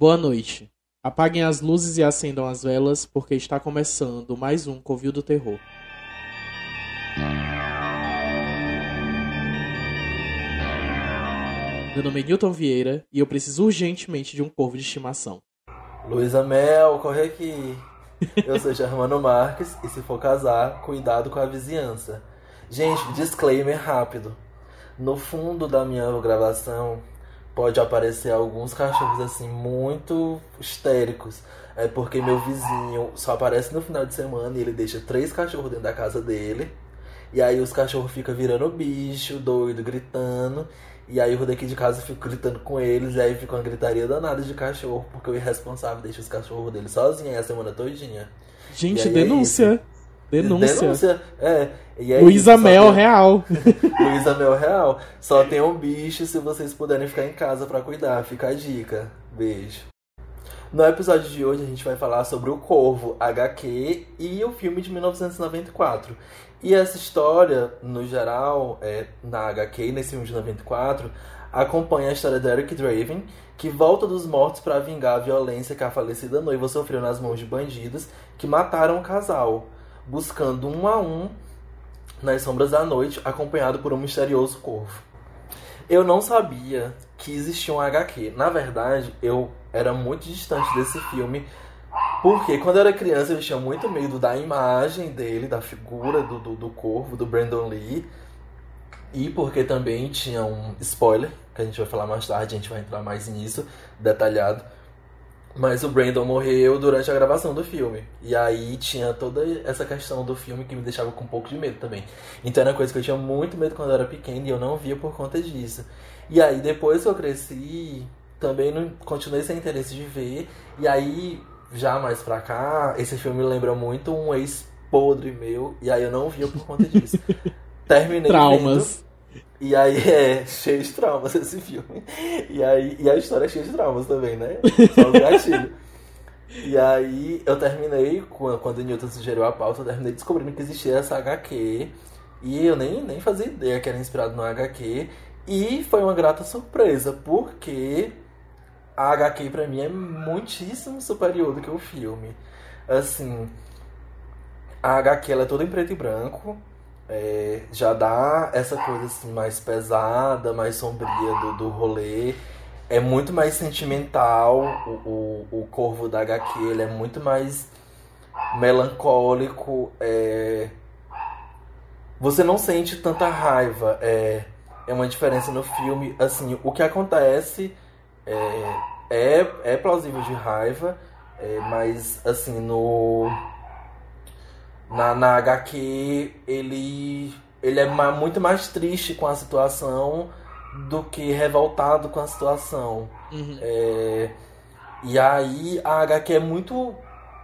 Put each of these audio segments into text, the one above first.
Boa noite. Apaguem as luzes e acendam as velas, porque está começando mais um Covil do Terror. Meu nome é Newton Vieira e eu preciso urgentemente de um corvo de estimação. Luísa Mel, corre aqui. Eu sou Germano Marques e se for casar, cuidado com a vizinhança. Gente, disclaimer rápido. No fundo da minha gravação pode aparecer alguns cachorros assim muito histéricos. É porque meu vizinho só aparece no final de semana e ele deixa três cachorros dentro da casa dele. E aí os cachorros ficam virando bicho, doido, gritando. E aí o daqui de casa fica gritando com eles, e aí fica uma gritaria danada de cachorro, porque o irresponsável deixa os cachorros dele sozinho aí a semana todinha. Gente, denúncia. É denúncia. Denúncia, é. E é Luísa Mel tem... real. Luísa Mel real. Só tem um bicho se vocês puderem ficar em casa para cuidar. Fica a dica. Beijo. No episódio de hoje a gente vai falar sobre o Corvo HQ e o filme de 1994. E essa história, no geral, é, na HQ, nesse filme de 94, acompanha a história de Eric Draven, que volta dos mortos para vingar a violência que a falecida noiva sofreu nas mãos de bandidos que mataram o casal, buscando um a um nas sombras da noite, acompanhado por um misterioso corvo. Eu não sabia que existia um HQ. Na verdade, eu era muito distante desse filme porque quando eu era criança eu tinha muito medo da imagem dele, da figura do, do, do corvo, do Brandon Lee. E porque também tinha um spoiler, que a gente vai falar mais tarde, a gente vai entrar mais nisso, detalhado. Mas o Brandon morreu durante a gravação do filme. E aí tinha toda essa questão do filme que me deixava com um pouco de medo também. Então era uma coisa que eu tinha muito medo quando eu era pequeno e eu não via por conta disso. E aí depois que eu cresci, também não continuei sem interesse de ver. E aí já mais pra cá, esse filme lembra muito um ex-podre meu, e aí eu não via por conta disso. Terminei Traumas. Vendo, e aí é cheio de traumas esse filme. E aí e a história é cheia de traumas também, né? Só o gatilho. E aí eu terminei, quando o Newton sugeriu a pauta, eu terminei descobrindo que existia essa HQ. E eu nem, nem fazia ideia que era inspirado no HQ. E foi uma grata surpresa, porque a HQ pra mim é muitíssimo superior do que o filme. Assim, a HQ ela é toda em preto e branco, é, já dá essa coisa assim mais pesada, mais sombria do, do rolê. É muito mais sentimental o, o, o corvo da HQ, ele é muito mais melancólico. É... Você não sente tanta raiva. É, é uma diferença no filme. Assim, o que acontece é, é, é plausível de raiva, é, mas assim, no. Na, na HQ ele, ele é muito mais triste com a situação do que revoltado com a situação. Uhum. É, e aí a HQ é muito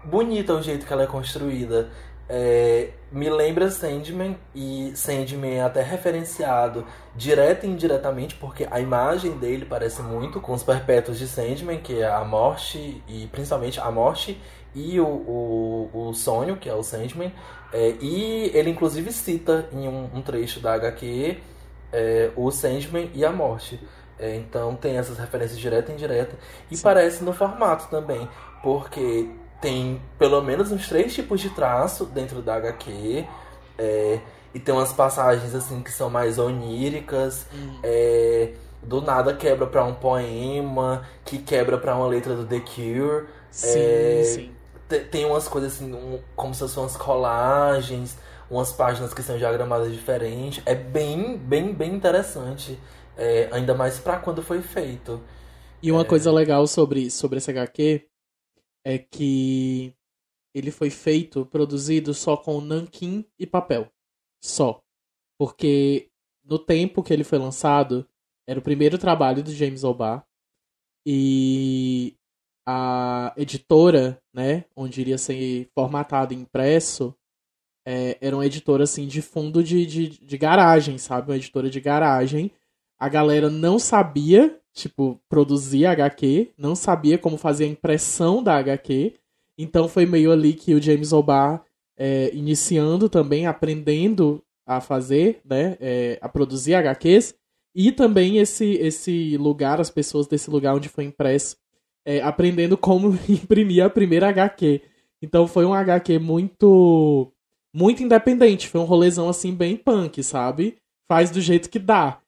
bonita o jeito que ela é construída. É, me lembra Sandman e Sandman é até referenciado direto e indiretamente porque a imagem dele parece muito com os perpétuos de Sandman, que é a morte e principalmente a morte e o, o, o sonho, que é o Sandman. É, e ele inclusive cita em um, um trecho da HQ é, o Sandman e a morte. É, então tem essas referências direta e indireta. E Sim. parece no formato também, porque tem pelo menos uns três tipos de traço dentro da HQ. É, e tem umas passagens assim que são mais oníricas. Hum. É, do nada quebra para um poema, que quebra para uma letra do The Cure. Sim, é, sim. Tem umas coisas assim, um, como se fossem umas colagens, umas páginas que são diagramadas diferentes. É bem, bem, bem interessante. É, ainda mais para quando foi feito. E uma é... coisa legal sobre, sobre esse HQ é que ele foi feito, produzido só com nanquim e papel. Só. Porque no tempo que ele foi lançado, era o primeiro trabalho do James O'Barr. E a editora, né, onde iria ser formatado e impresso, é, era uma editora assim de fundo de, de, de garagem, sabe? Uma editora de garagem. A galera não sabia tipo, produzir HQ, não sabia como fazer a impressão da HQ. Então foi meio ali que o James O'Barr, é, iniciando também, aprendendo a fazer, né, é, a produzir HQs. E também esse, esse lugar, as pessoas desse lugar onde foi impresso, é, aprendendo como imprimir a primeira HQ. Então foi um HQ muito muito independente, foi um rolezão assim bem punk, sabe? Faz do jeito que dá.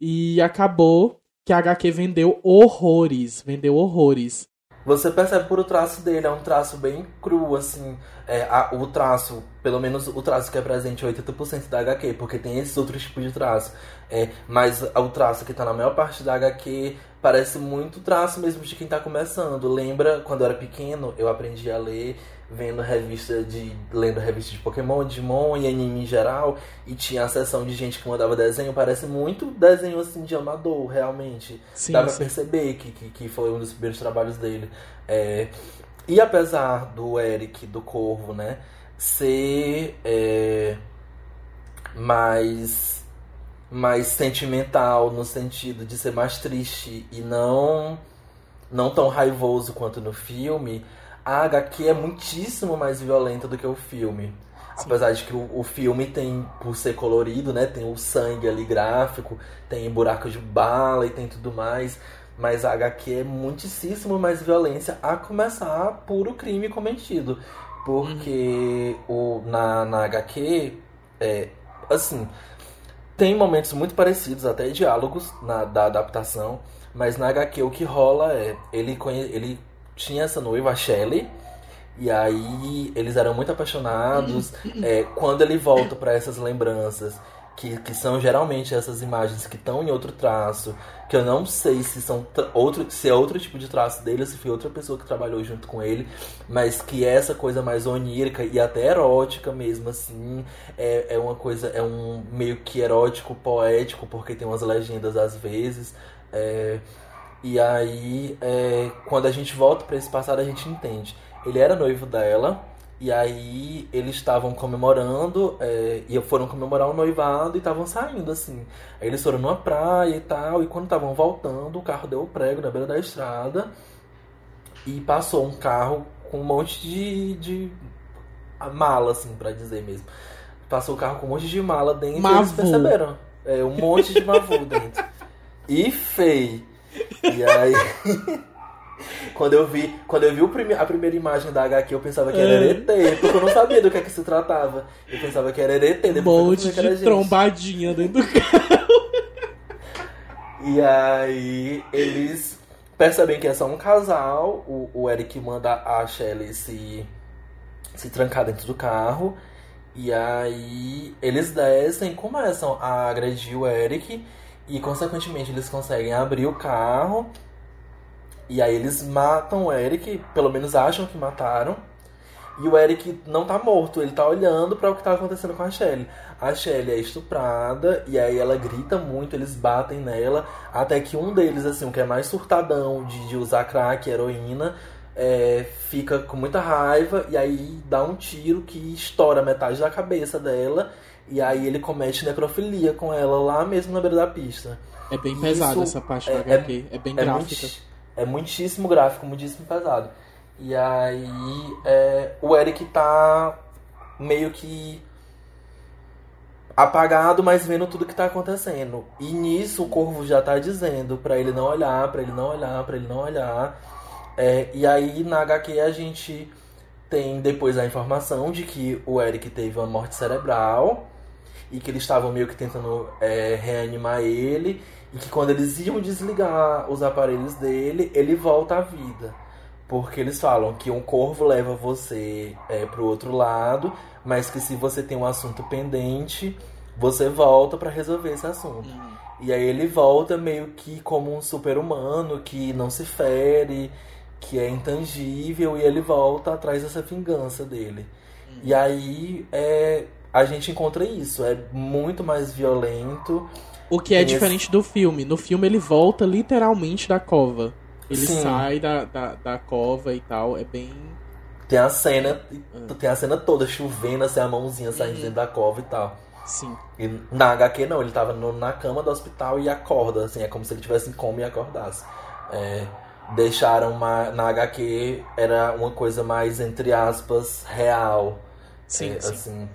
E acabou que a HQ vendeu horrores, vendeu horrores. Você percebe por o traço dele, é um traço bem cru, assim. É, a, o traço, pelo menos o traço que é presente em 80% da HQ, porque tem esses outros tipos de traço. É, mas o traço que tá na maior parte da HQ parece muito traço mesmo de quem tá começando. Lembra quando eu era pequeno, eu aprendi a ler vendo revista de. lendo revista de Pokémon, Digimon e anime em geral, e tinha a sessão de gente que mandava desenho, parece muito desenho assim de amador, realmente. Sim, Dá pra sim. perceber que, que, que, foi um dos primeiros trabalhos dele. É, e apesar do Eric, do Corvo, né, ser é, mais mais sentimental no sentido de ser mais triste e não não tão raivoso quanto no filme, a HQ é muitíssimo mais violenta do que o filme. Sim. Apesar de que o, o, filme tem, por ser colorido, né? Tem o sangue ali gráfico, tem buracos de bala e tem tudo mais. Mas a HQ é muitíssimo mais violência, a começar por o crime cometido. Porque uhum. o, na, na HQ, é, assim, tem momentos muito parecidos, até diálogos na, da adaptação. Mas na HQ o que rola é, ele, ele tinha essa noiva, a Shelley. E aí eles eram muito apaixonados. é, quando ele volta para essas lembranças, que, que são geralmente essas imagens que estão em outro traço, que eu não sei se são outro, se é outro tipo de traço dele ou se foi outra pessoa que trabalhou junto com ele, mas que é essa coisa mais onírica e até erótica mesmo, assim. É, é uma coisa, é um meio que erótico, poético, porque tem umas legendas às vezes. É, e aí, é, quando a gente volta para esse passado, a gente entende. Ele era noivo dela, e aí eles estavam comemorando, é, e foram comemorar o noivado e estavam saindo, assim. Aí eles foram numa praia e tal, e quando estavam voltando, o carro deu o prego na beira da estrada, e passou um carro com um monte de, de mala, assim, para dizer mesmo. Passou o carro com um monte de mala dentro Mavu. e eles perceberam. É, um monte de mavu dentro. E feio. E aí. quando eu vi, quando eu vi o prime a primeira imagem da HQ, eu pensava que era é. ET, porque eu não sabia do que é que se tratava. Eu pensava que era ET, depois um monte de gente. trombadinha dentro do carro. E aí eles percebem que é só um casal. O, o Eric manda a Shelly se, se trancar dentro do carro. E aí eles descem e começam a agredir o Eric. E consequentemente eles conseguem abrir o carro. E aí eles matam o Eric, pelo menos acham que mataram. E o Eric não tá morto, ele tá olhando para o que tá acontecendo com a Shelly. A Shelly é estuprada e aí ela grita muito, eles batem nela, até que um deles, assim, o que é mais surtadão de, de usar crack, heroína, é, fica com muita raiva e aí dá um tiro que estoura metade da cabeça dela e aí ele comete necrofilia com ela lá mesmo na beira da pista. É bem pesado essa parte é, da HQ. É, é bem é gráfica. Muito, é muitíssimo gráfico, muitíssimo pesado. E aí é, o Eric tá meio que apagado, mas vendo tudo que tá acontecendo. E nisso o Corvo já tá dizendo para ele não olhar, para ele não olhar, para ele não olhar. É, e aí na HQ a gente tem depois a informação de que o Eric teve uma morte cerebral e que eles estavam meio que tentando é, reanimar ele e que quando eles iam desligar os aparelhos dele, ele volta à vida. Porque eles falam que um corvo leva você é, pro outro lado, mas que se você tem um assunto pendente, você volta para resolver esse assunto. Uhum. E aí ele volta meio que como um super-humano que não se fere, que é intangível, e ele volta atrás dessa vingança dele. Uhum. E aí é, a gente encontra isso. É muito mais violento. O que é diferente do filme. No filme ele volta literalmente da cova. Ele Sim. sai da, da, da, cova e tal. É bem. Tem a cena. Ah. Tem a cena toda chovendo, assim, a mãozinha saindo uhum. da cova e tal. Sim. E na HQ não, ele tava no, na cama do hospital e acorda, assim, é como se ele tivesse em coma e acordasse. É, deixaram uma, na HQ era uma coisa mais, entre aspas, real. Sim, é, sim. Assim,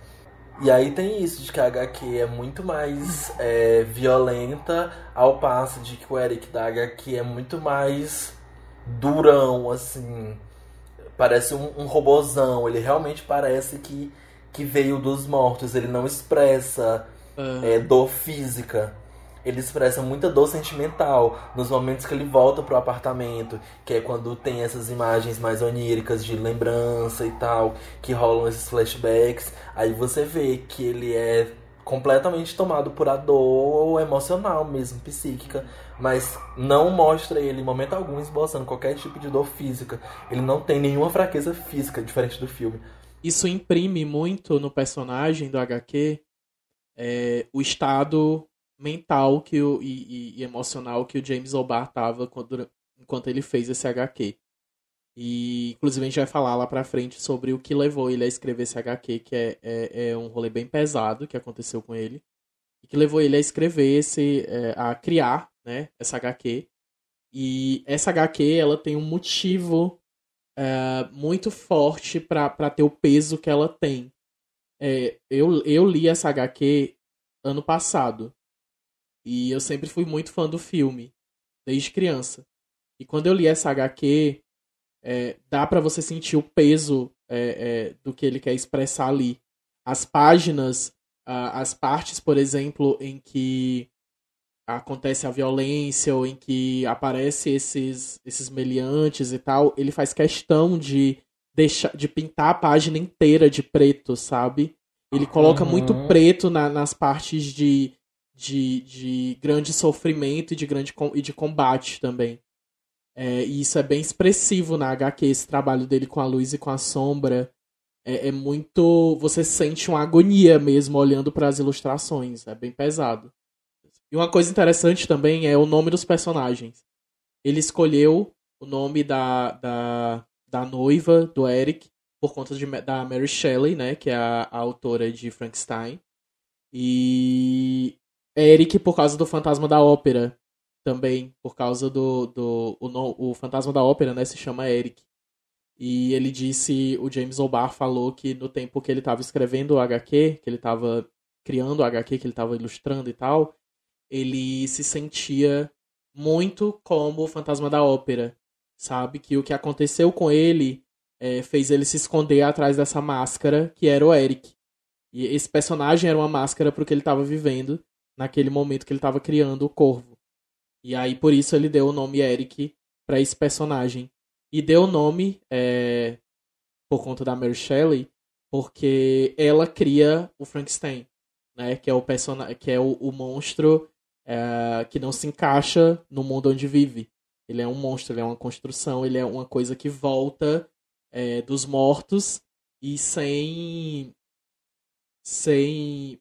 e aí tem isso, de que a HQ é muito mais é, violenta, ao passo de que o Eric da HQ é muito mais durão, assim. Parece um, um robozão. Ele realmente parece que, que veio dos mortos. Ele não expressa uhum. é, dor física ele expressa muita dor sentimental nos momentos que ele volta pro apartamento, que é quando tem essas imagens mais oníricas de lembrança e tal, que rolam esses flashbacks. Aí você vê que ele é completamente tomado por a dor emocional mesmo, psíquica, mas não mostra ele em momento algum esboçando qualquer tipo de dor física. Ele não tem nenhuma fraqueza física diferente do filme. Isso imprime muito no personagem do HQ é, o estado mental que o, e, e, emocional que o James O'Barr tava quando, enquanto ele fez esse HQ. E, inclusive, a gente vai falar lá pra frente sobre o que levou ele a escrever esse HQ, que é, é, é um rolê bem pesado que aconteceu com ele. E que levou ele a escrever esse. É, a criar, né, essa HQ. E essa HQ, ela tem um motivo é, muito forte para ter o peso que ela tem. É, eu, eu li essa HQ ano passado. E eu sempre fui muito fã do filme, desde criança. E quando eu li essa HQ, é, dá para você sentir o peso é, é, do que ele quer expressar ali. As páginas, as partes, por exemplo, em que acontece a violência ou em que aparece esses, esses meliantes e tal, ele faz questão de deixar de pintar a página inteira de preto, sabe? Ele coloca uhum. muito preto na, nas partes de de, de grande sofrimento e de grande e de combate também. É, e isso é bem expressivo na HQ, esse trabalho dele com a luz e com a sombra. É, é muito. Você sente uma agonia mesmo olhando para as ilustrações. É bem pesado. E uma coisa interessante também é o nome dos personagens. Ele escolheu o nome da, da, da noiva do Eric por conta de, da Mary Shelley, né, que é a, a autora de Frankenstein. E Eric por causa do Fantasma da Ópera. Também, por causa do. do o, o Fantasma da Ópera, né? Se chama Eric. E ele disse, o James O'Barr falou que no tempo que ele estava escrevendo o HQ, que ele estava criando o HQ, que ele estava ilustrando e tal, ele se sentia muito como o Fantasma da Ópera, sabe? Que o que aconteceu com ele é, fez ele se esconder atrás dessa máscara que era o Eric. E esse personagem era uma máscara para o que ele estava vivendo naquele momento que ele estava criando o Corvo. E aí por isso ele deu o nome Eric para esse personagem. E deu o nome é, por conta da Mary Shelley, porque ela cria o Frankenstein, né? Que é o personagem, que é o, o monstro é, que não se encaixa no mundo onde vive. Ele é um monstro, ele é uma construção, ele é uma coisa que volta é, dos mortos e sem sem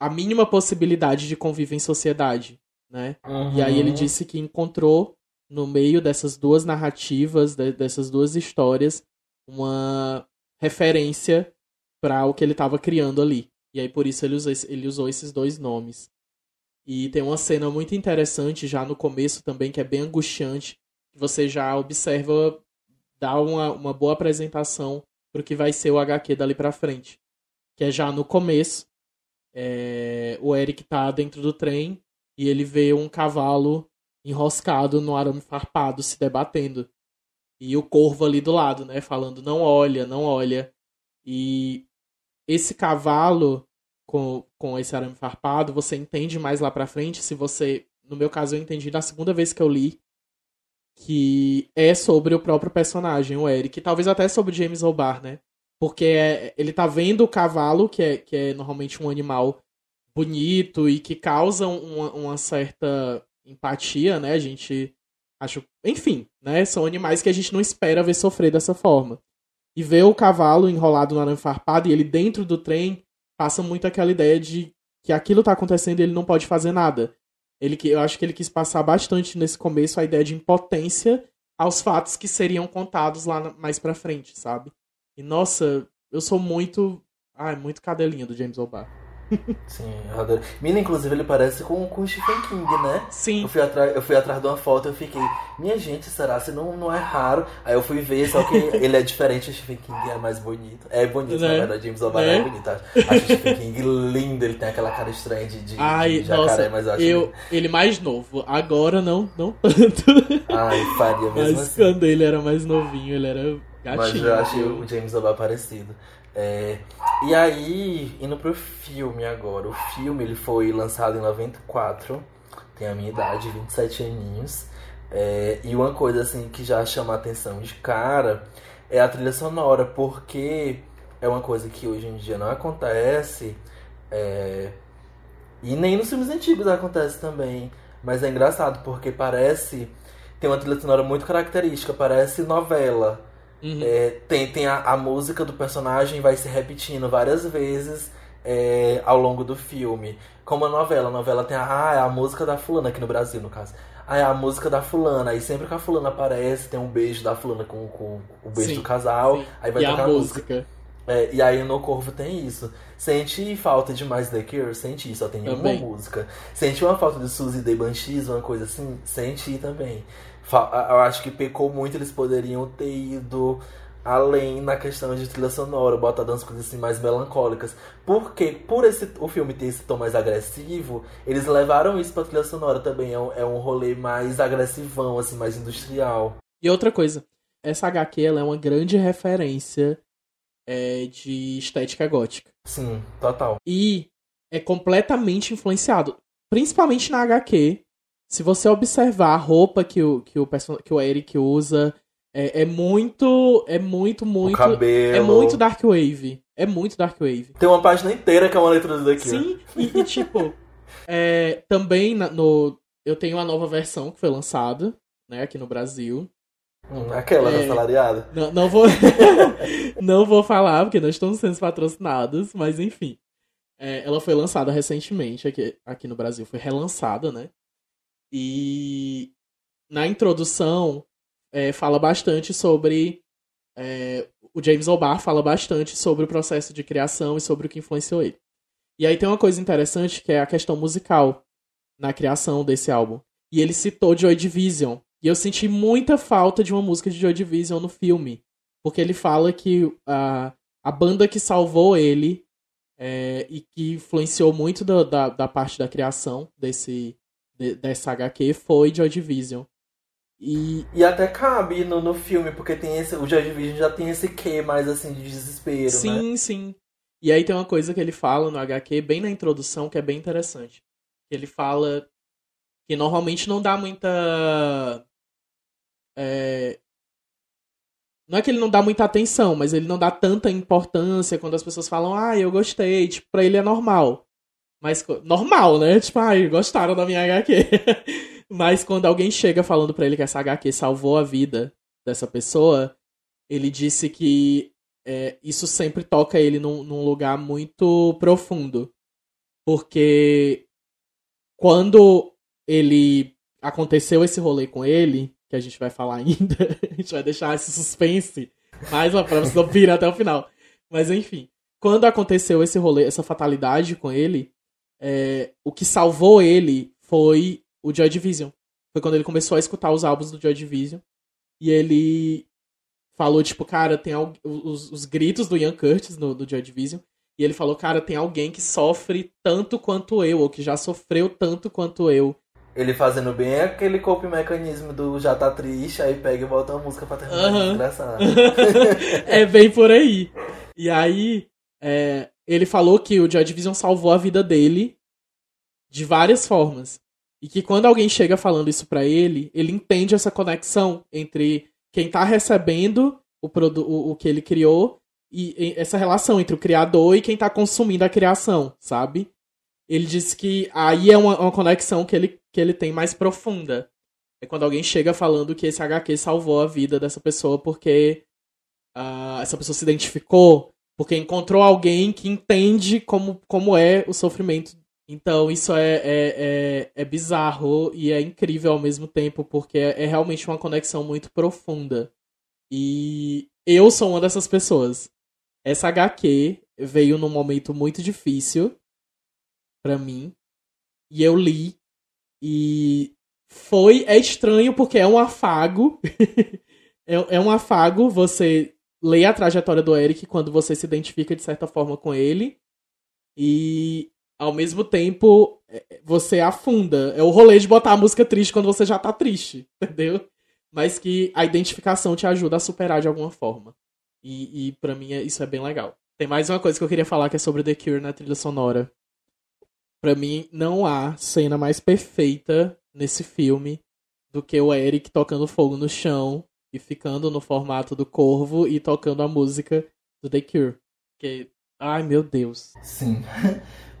a mínima possibilidade de conviver em sociedade, né? Uhum. E aí ele disse que encontrou no meio dessas duas narrativas, dessas duas histórias, uma referência para o que ele estava criando ali. E aí por isso ele usou, ele usou esses dois nomes. E tem uma cena muito interessante já no começo também, que é bem angustiante, que você já observa, dá uma, uma boa apresentação pro que vai ser o HQ dali pra frente. Que é já no começo, é, o Eric tá dentro do trem e ele vê um cavalo enroscado no arame farpado se debatendo. E o corvo ali do lado, né? Falando, não olha, não olha. E esse cavalo com, com esse arame farpado, você entende mais lá pra frente. Se você. No meu caso, eu entendi na segunda vez que eu li. Que é sobre o próprio personagem, o Eric. Talvez até sobre James O'Barr, né? Porque é, ele tá vendo o cavalo, que é, que é normalmente um animal bonito e que causa uma, uma certa empatia, né? A gente acho, enfim, né? São animais que a gente não espera ver sofrer dessa forma. E ver o cavalo enrolado no arame farpado e ele dentro do trem passa muito aquela ideia de que aquilo tá acontecendo e ele não pode fazer nada. Ele eu acho que ele quis passar bastante nesse começo a ideia de impotência aos fatos que seriam contados lá mais para frente, sabe? E nossa, eu sou muito. Ai, muito cadelinha do James O'Barr. Sim, eu adoro. Mina, inclusive, ele parece com, com o Stephen King, né? Sim. Eu fui, atrás, eu fui atrás de uma foto e eu fiquei, minha gente, será? Se não, não é raro? Aí eu fui ver, só que ele é diferente, o Stephen King é mais bonito. É bonito, Né? na verdade, James O'Barr Né? é bonito. Acho o Stephen King lindo, ele tem aquela cara estranha de, de, Ai, de jacaré, nossa, mas eu acho eu, ele mais novo. Agora não, não tanto. Ai, faria mesmo Mas assim. quando ele era mais novinho, ele era gatinho. Mas eu achei o James O'Barr parecido. É, e aí, indo pro filme agora. O filme ele foi lançado em 94. Tem a minha idade, 27 aninhos. É, e uma coisa assim que já chama a atenção de cara é a trilha sonora, porque é uma coisa que hoje em dia não acontece. é, e nem nos filmes antigos acontece também. Mas é engraçado porque parece. Tem uma trilha sonora muito característica, parece novela. Uhum. É, tem tem a, a música do personagem vai se repetindo várias vezes é, ao longo do filme. Como a novela. A novela tem a, ah, é a música da fulana, aqui no Brasil, no caso. Ah, é a música da fulana. Aí sempre que a fulana aparece, tem um beijo da fulana com, com o beijo Sim, do casal. Sim. Aí vai e tocar a música. música. É, e aí no Corvo tem isso. Senti falta de mais The Cure? Senti, só tem Também. uma música. Senti uma falta de Suzy The Banshees, uma coisa assim? Senti também. Eu acho que pecou muito, eles poderiam ter ido além na questão de trilha sonora, botar umas coisas assim mais melancólicas. Porque, por esse, o filme ter esse tom mais agressivo, eles levaram isso pra trilha sonora também. É um, é um rolê mais agressivão, assim, mais industrial. E outra coisa, essa HQ ela é uma grande referência é, de estética gótica. Sim, total. E é completamente influenciado. Principalmente na HQ. Se você observar a roupa que o, que o, person- que o Eric usa, é, é muito. É muito, O muito. cabelo. É muito Dark Wave. É muito Dark Wave. Tem uma página inteira que é uma letra Cure. Sim, e, e, tipo, é, também na- no. Eu tenho a nova versão que foi lançada, né, aqui no Brasil. Hum, aquela É. da salariada. Não, não vou. não vou falar, porque não estamos sendo patrocinados, mas enfim. É, ela foi lançada recentemente aqui, aqui no Brasil, foi relançada, né? E na introdução é, fala bastante sobre. é, o James O'Barr fala bastante sobre o processo de criação e sobre o que influenciou ele. E aí tem uma coisa interessante que é a questão musical na criação desse álbum. E ele citou Joy Division. E eu senti muita falta de uma música de Joy Division no filme. Porque ele fala que a, a banda que salvou ele é, e que influenciou muito da, da, da parte da criação desse, de- dessa HQ foi Joy Division. E E até cabe no, no filme, porque tem esse. O Joy Division já tem esse quê mais assim de desespero, né? sim, sim. E aí tem uma coisa que ele fala no HQ, bem na introdução, que é bem interessante. Ele fala que normalmente não dá muita. é, Não é que ele não dá muita atenção, mas ele não dá tanta importância quando as pessoas falam, ah, eu gostei. Tipo, pra ele é normal. Mas. Normal, né? Tipo, ai, gostaram da minha HQ. mas quando alguém chega falando pra ele que essa HQ salvou a vida dessa pessoa, ele disse que é, isso sempre toca ele num, num lugar muito profundo. Porque quando ele aconteceu esse rolê com ele, que a gente vai falar ainda, a gente vai deixar esse suspense mais lá pra vocês ouvirem até o final. Mas enfim, quando aconteceu esse rolê, essa fatalidade com ele, é, o que salvou ele foi o Joy Division. Foi quando ele começou a escutar os álbuns do Joy Division. E ele falou, tipo, cara, tem al- os, os gritos do Ian Curtis no, do Joy Division. E ele falou, cara, tem alguém que sofre tanto quanto eu, ou que já sofreu tanto quanto eu. Ele fazendo bem aquele coping mecanismo do já tá triste, aí pega e bota uma música pra terminar de desgraçar. é bem por aí. E aí, é, ele falou que o Joy Division salvou a vida dele de várias formas. E que quando alguém chega falando isso pra ele, ele entende essa conexão entre quem tá recebendo o, o, o que ele criou e, e essa relação entre o criador e quem tá consumindo a criação, sabe? Ele disse que aí é uma, uma conexão que ele, que ele tem mais profunda. É quando alguém chega falando que esse HQ salvou a vida dessa pessoa porque ah, essa pessoa se identificou, porque encontrou alguém que entende como, como é o sofrimento. Então isso é, é, é, é bizarro e é incrível ao mesmo tempo, porque é, é realmente uma conexão muito profunda. E eu sou uma dessas pessoas. Essa HQ veio num momento muito difícil para mim. E eu li. E foi. É estranho porque é um afago. é, é um afago você ler a trajetória do Eric quando você se identifica de certa forma com ele. E ao mesmo tempo é, você afunda. É o rolê de botar a música triste quando você já tá triste, entendeu? Mas que a identificação te ajuda a superar de alguma forma. E, e para mim é, isso é bem legal. Tem mais uma coisa que eu queria falar que é sobre The Cure na trilha sonora. Para mim, não há cena mais perfeita nesse filme do que o Eric tocando fogo no chão e ficando no formato do corvo e tocando a música do The Cure. Que, ai meu Deus. Sim.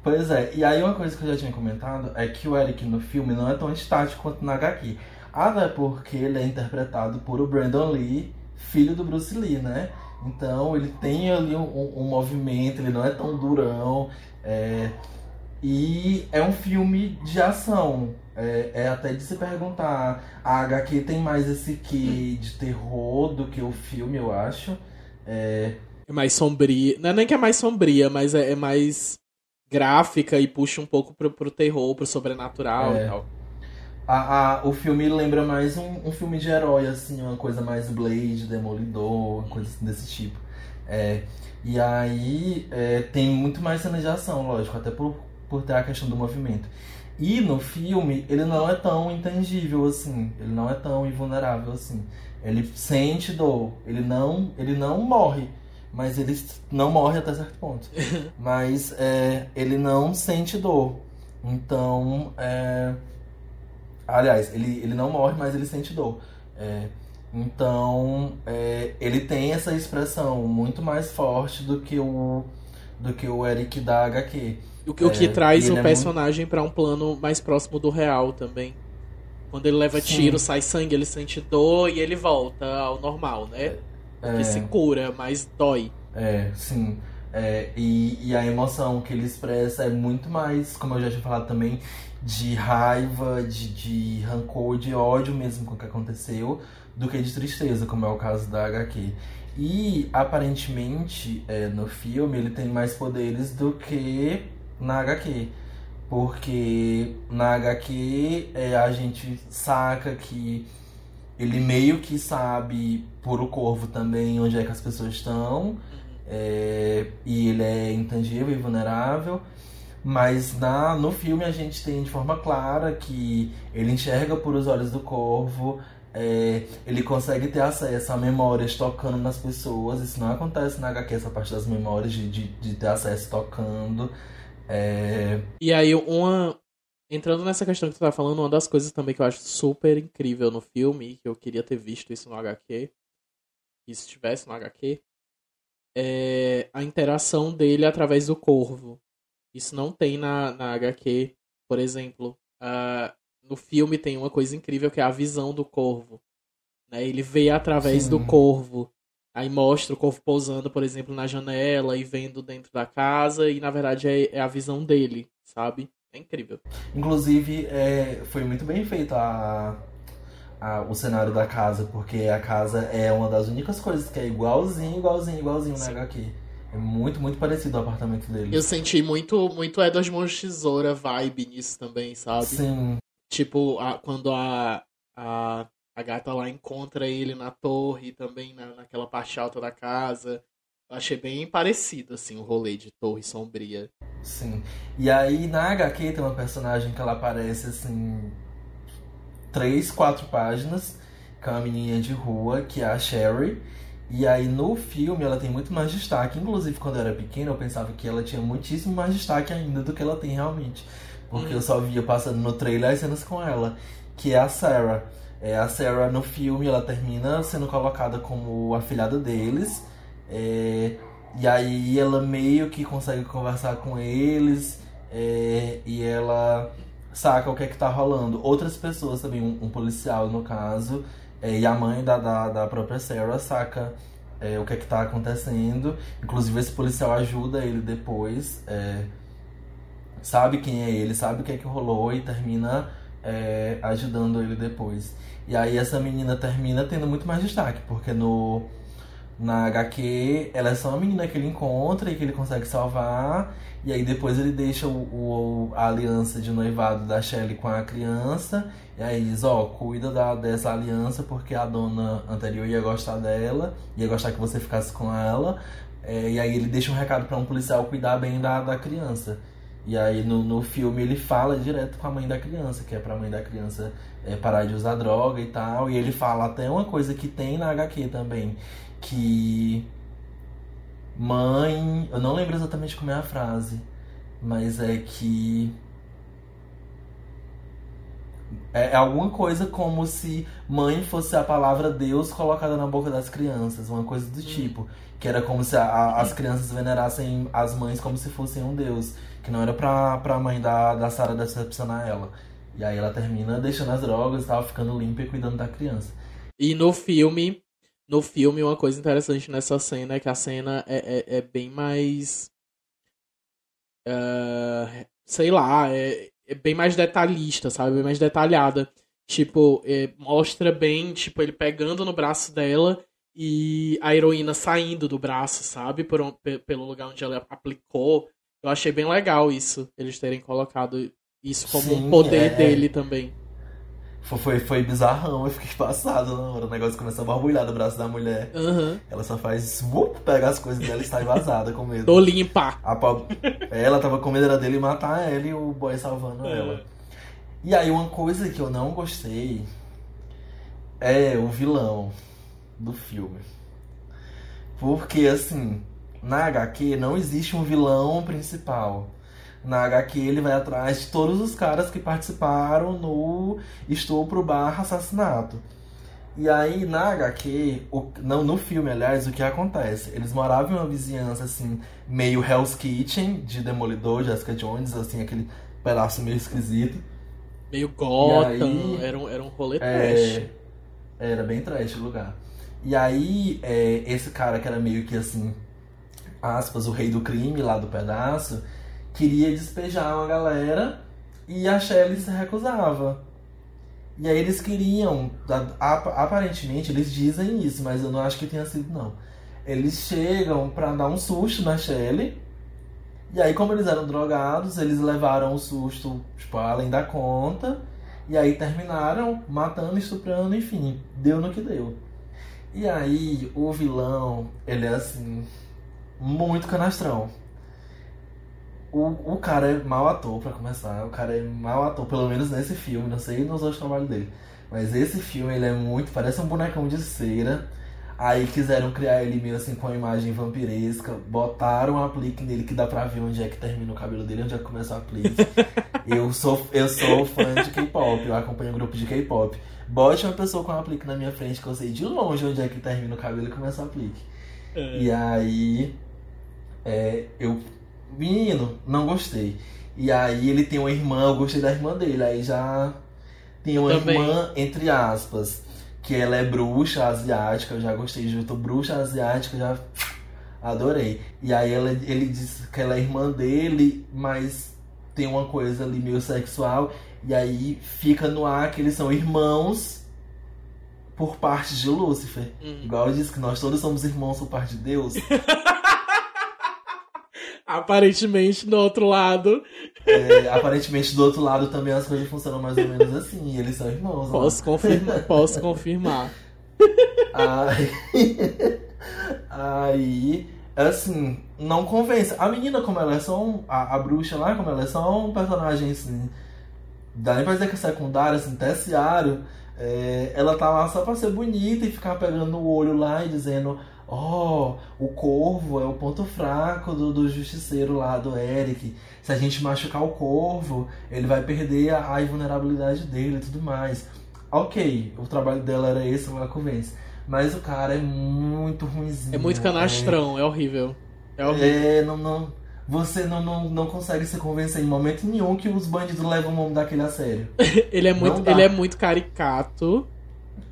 Pois é, e aí uma coisa que eu já tinha comentado é que o Eric no filme não é tão estático quanto na HQ. Até porque ele é interpretado por o Brandon Lee, filho do Bruce Lee, né? Então ele tem ali um, um movimento, ele não é tão durão. É... E é um filme de ação. É, é, até de se perguntar. A HQ tem mais esse que de terror do que o filme, eu acho. É, é mais sombria. Não é nem que é mais sombria, mas é, é mais gráfica e puxa um pouco pro, pro terror, pro sobrenatural é. e tal. A, a, o filme lembra mais um, um filme de herói, assim, uma coisa mais Blade, Demolidor, uma coisa assim desse tipo. É, e aí é, tem muito mais cena de ação, lógico, até por, por ter a questão do movimento. E no filme, ele não é tão intangível assim, ele não é tão invulnerável assim. Ele sente dor, ele não, ele não morre, mas ele não morre até certo ponto. mas é, ele não sente dor. Então, é, aliás, ele, ele não morre, mas ele sente dor. É, então, é, ele tem essa expressão muito mais forte do que o, do que o Eric da HQ. O que, é, o que traz o é personagem muito... para um plano mais próximo do real também. Quando ele leva Sim. tiro, sai sangue, ele sente dor e ele volta ao normal, né? É, que se cura, mas dói. É, sim. É, e, e a emoção que ele expressa é muito mais, como eu já tinha falado também, de raiva, de, de rancor, de ódio mesmo com o que aconteceu, do que de tristeza, como é o caso da HQ. E aparentemente é, no filme ele tem mais poderes do que na HQ. Porque na HQ é, a gente saca que ele meio que sabe por o corvo também onde é que as pessoas estão. É, e ele é intangível e vulnerável. Mas na, no filme a gente tem de forma clara que ele enxerga por os olhos do corvo, é, ele consegue ter acesso a memórias tocando nas pessoas. Isso não acontece na HQ, essa parte das memórias de, de, de ter acesso tocando. É... E aí, uma. Entrando nessa questão que tu tá falando, uma das coisas também que eu acho super incrível no filme, que eu queria ter visto isso no HQ, que se estivesse no HQ, é a interação dele através do corvo. Isso não tem na, na HQ, por exemplo. Uh, no filme tem uma coisa incrível que é a visão do corvo. Né? Ele vê através Sim. do corvo. Aí mostra o corvo pousando, por exemplo, na janela e vendo dentro da casa, e na verdade é, é a visão dele, sabe? É incrível. Inclusive, é, foi muito bem feito a, a, o cenário da casa, porque a casa é uma das únicas coisas que é igualzinho, igualzinho, igualzinho Sim. na HQ. É muito, muito parecido o apartamento dele. Eu senti muito, muito Edward Mãos Tesoura vibe nisso também, sabe? Sim. Tipo, a, quando a, a a gata lá encontra ele na torre, também na, naquela parte alta da casa. Eu achei bem parecido, assim, o rolê de Torre Sombria. Sim. E aí na HQ tem uma personagem que ela aparece, assim, três, quatro páginas, que é uma menininha de rua, que é a Sherry. E aí no filme ela tem muito mais destaque. Inclusive, quando eu era pequena, eu pensava que ela tinha muitíssimo mais destaque ainda do que ela tem realmente. Porque hum. eu só via passando no trailer as cenas com ela, que é a Sarah. É, a Sarah no filme ela termina sendo colocada como afilhada deles. É, e aí ela meio que consegue conversar com eles é, e ela saca o que é que tá rolando. Outras pessoas também, um, um policial no caso, é, e a mãe da, da, da própria Sarah saca é, o que é que tá acontecendo. Inclusive esse policial ajuda ele depois. É, sabe quem é ele, sabe o que é que rolou e termina é, ajudando ele depois. E aí essa menina termina tendo muito mais destaque, porque no, Na HQ, ela é só uma menina que ele encontra e que ele consegue salvar. E aí depois ele deixa o, o a aliança de noivado da Shelley com a criança. E aí diz, ó, cuida da, dessa aliança porque a dona anterior ia gostar dela, ia gostar que você ficasse com ela. É, e aí ele deixa um recado para um policial cuidar bem da, da criança. E aí no, no filme ele fala direto com a mãe da criança, que é pra mãe da criança é, parar de usar droga e tal. E ele fala até uma coisa que tem na HQ também, que mãe, eu não lembro exatamente como é a frase, mas é que é, é alguma coisa como se mãe fosse a palavra Deus colocada na boca das crianças, uma coisa do hum. tipo. Que era como se a, a, as crianças venerassem as mães como se fossem um Deus. Que não era pra, pra mãe da, da Sarah decepcionar ela. E aí ela termina deixando as drogas e tal, ficando limpa e cuidando da criança. E no filme, no filme, uma coisa interessante nessa cena é que a cena é, é, é bem mais. Uh, sei lá, é, é, bem mais detalhista, sabe? Bem mais detalhada. Tipo, é, mostra bem, tipo, ele pegando no braço dela e a heroína saindo do braço, sabe? Por pelo lugar onde ela aplicou. Eu achei bem legal isso, eles terem colocado isso como Sim, um poder é... dele também. Foi, foi bizarrão, eu fiquei passado na hora. O negócio começou a barbulhar do braço da mulher. Uhum. Ela só faz, whoop, pega as coisas dela e sai vazada com medo. Tô limpa. A Ela tava com medo era dele matar ela e o boy salvando é. ela. E aí, uma coisa que eu não gostei é o vilão do filme. Porque, assim, na HQ não existe um vilão principal na HQ ele vai atrás de todos os caras que participaram no estupro barra assassinato. E aí na HQ, o, não, no filme, aliás, o que acontece? Eles moravam em uma vizinhança assim, meio Hell's Kitchen, de Demolidor, Jessica Jones, assim, aquele pedaço meio esquisito. Meio Gotham, aí, era, um, era um rolê é, trash. Era bem trash o lugar. E aí, é, esse cara que era meio que assim, aspas, o rei do crime lá do pedaço, queria despejar uma galera e a Shelley se recusava. E aí eles queriam, aparentemente eles dizem isso, mas eu não acho que tenha sido não. Eles chegam para dar um susto na Shelley. E aí como eles eram drogados, eles levaram o susto, tipo, além da conta. E aí terminaram matando, estuprando, enfim, deu no que deu. E aí o vilão, ele é assim, muito canastrão. O, o cara é mau ator, pra começar. O cara é mau ator, pelo menos nesse filme. Não sei nos outros trabalhos dele. Mas esse filme, ele é muito... Parece um bonecão de cera. Aí quiseram criar ele meio assim com uma imagem vampiresca. Botaram um aplique nele que dá pra ver onde é que termina o cabelo dele, onde é que começa o aplique. eu, sou, eu sou fã de K-pop, eu acompanho um grupo de K-pop. Bote uma pessoa com um aplique na minha frente que eu sei de longe onde é que termina o cabelo e começa o aplique. É. E aí... É, eu menino, não gostei. E aí ele tem uma irmã, eu gostei da irmã dele. Aí já tem uma Também. irmã, entre aspas, que ela é bruxa asiática, eu já gostei junto. Bruxa asiática, já adorei. E aí ela, ele diz que ela é irmã dele, mas tem uma coisa ali meio sexual. E aí fica no ar que eles são irmãos por parte de Lúcifer. Hum. Igual eu disse que nós todos somos irmãos por parte de Deus. Aparentemente, do outro lado. É, aparentemente, do outro lado também as coisas funcionam mais ou menos assim. Eles são irmãos. Né? Posso, confirma, posso confirmar. Aí, aí, assim, não convence. A menina, como ela é só um. A, a bruxa lá, como ela é só um personagem assim. Dá nem pra dizer que é secundário, assim, terciário. É, ela tá lá só pra ser bonita e ficar pegando o olho lá e dizendo ó, oh, o corvo é o ponto fraco do, do justiceiro lá, do Eric. Se a gente machucar o corvo, ele vai perder a, a invulnerabilidade dele e tudo mais. Ok, o trabalho dela era esse, ela convence. Mas o cara é muito ruimzinho. É muito canastrão, é, é horrível. É horrível. É, não, não, você não, não, não consegue se convencer em momento nenhum que os bandidos levam o nome daquele a sério. ele, é muito, ele é muito caricato.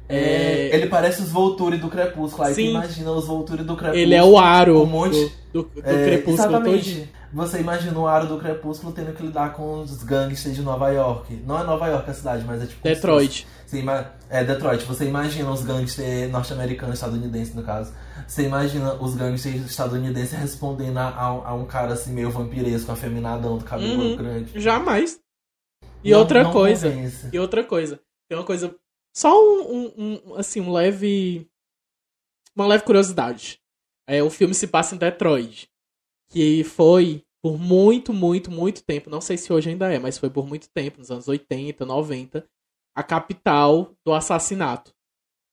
É, é... Ele parece os Volturi do Crepúsculo. Aí Sim. imagina os Volturi do Crepúsculo. Ele é o aro um monte... do, do, do é, Crepúsculo exatamente. Você imagina o Aro do Crepúsculo tendo que lidar com os gangsters de Nova York. Não é Nova York a cidade, mas é tipo. Detroit. Você ima... É, Detroit. Você imagina os gangsters norte-americanos, estadunidenses, no caso. Você imagina os gangsters estadunidenses respondendo a, a um cara assim, meio vampiresco, afeminadão, do cabelo Uhum. grande. Jamais. E Não- outra não coisa. convence. E outra coisa. Tem uma coisa. Só um, um- um- assim, um leve. Uma leve curiosidade. É, o filme se passa em Detroit. Que foi por muito, muito, muito tempo. Não sei se hoje ainda é, mas foi por muito tempo, nos anos 80, 90, a capital do assassinato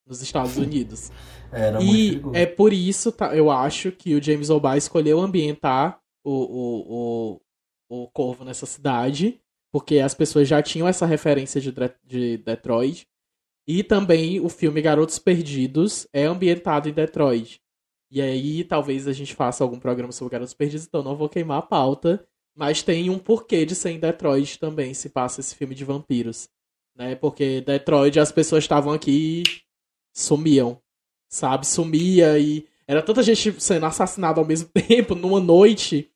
nos Estados Unidos. Era E é por isso, tá, eu acho, que o James O'Barr escolheu ambientar o, o, o, o Corvo nessa cidade, porque as pessoas já tinham essa referência de, de Detroit. E também o filme Garotos Perdidos é ambientado em Detroit. E aí talvez a gente faça algum programa sobre Garotos Perdidos, então não vou queimar a pauta. Mas tem um porquê de ser em Detroit também, se passa esse filme de vampiros. Né? Porque Detroit as pessoas estavam aqui e sumiam sabe? Sumia e era tanta gente sendo assassinada ao mesmo tempo numa noite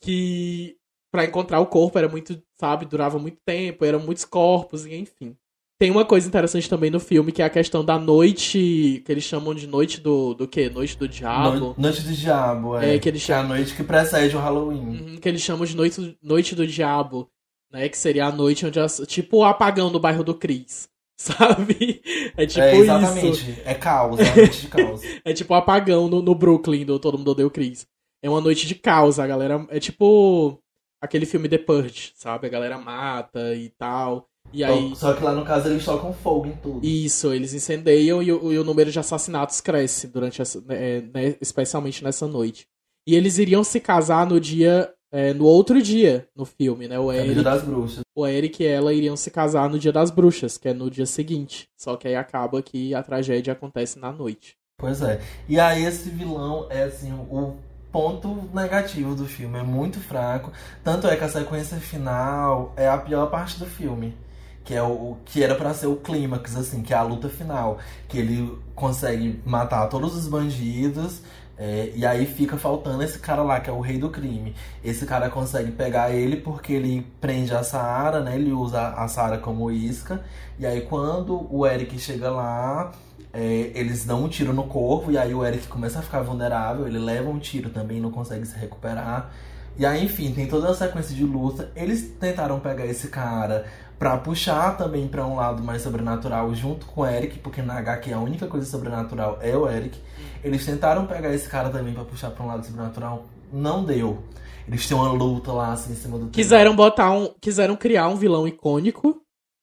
que pra encontrar o corpo era muito, sabe, durava muito tempo, eram muitos corpos e enfim. Tem uma coisa interessante também no filme que é a questão da noite, que eles chamam de noite do do quê? Noite do diabo. No- Noite do Diabo, é. É, que eles é a noite que precede o Halloween. Uhum, que eles chamam de noite, noite do diabo, né? Que seria a noite onde as, tipo o apagão do bairro do Cris, sabe? É tipo é, isso. exatamente. É caos, é a noite de caos. É tipo o apagão no, no Brooklyn do Todo Mundo Odeia o Chris. É uma noite de caos, a galera. É tipo aquele filme The Purge, sabe? A galera mata e tal. E aí. Só que lá no caso eles tocam fogo em tudo. Isso, eles incendeiam e o, e o número de assassinatos cresce durante essa. é, né, especialmente nessa noite. E eles iriam se casar no dia. é, no outro dia no filme, né? O É no Eric, Dia das Bruxas. o Eric e ela iriam se casar no dia das bruxas, que é no dia seguinte. Só que aí acaba que a tragédia acontece na noite. Pois é. E aí esse vilão é assim, o ponto negativo do filme. É muito fraco. Tanto é que a sequência final é a pior parte do filme. Que é o que era pra ser o clímax, assim, que é a luta final. Que ele consegue matar todos os bandidos. é, e aí fica faltando esse cara lá, que é o rei do crime. Esse cara consegue pegar ele porque ele prende a Sarah, né? Ele usa a Sarah como isca. E aí quando o Eric chega lá, é, eles dão um tiro no corpo e aí o Eric começa a ficar vulnerável, ele leva um tiro também, não consegue se recuperar. E aí, enfim, tem toda a sequência de luta. Eles tentaram pegar esse cara pra puxar também pra um lado mais sobrenatural junto com o Eric, porque na HQ a única coisa sobrenatural é o Eric. Eles tentaram pegar esse cara também pra puxar pra um lado sobrenatural, não deu. Eles têm uma luta lá assim em cima do Quiseram botar um. Quiseram criar um vilão icônico.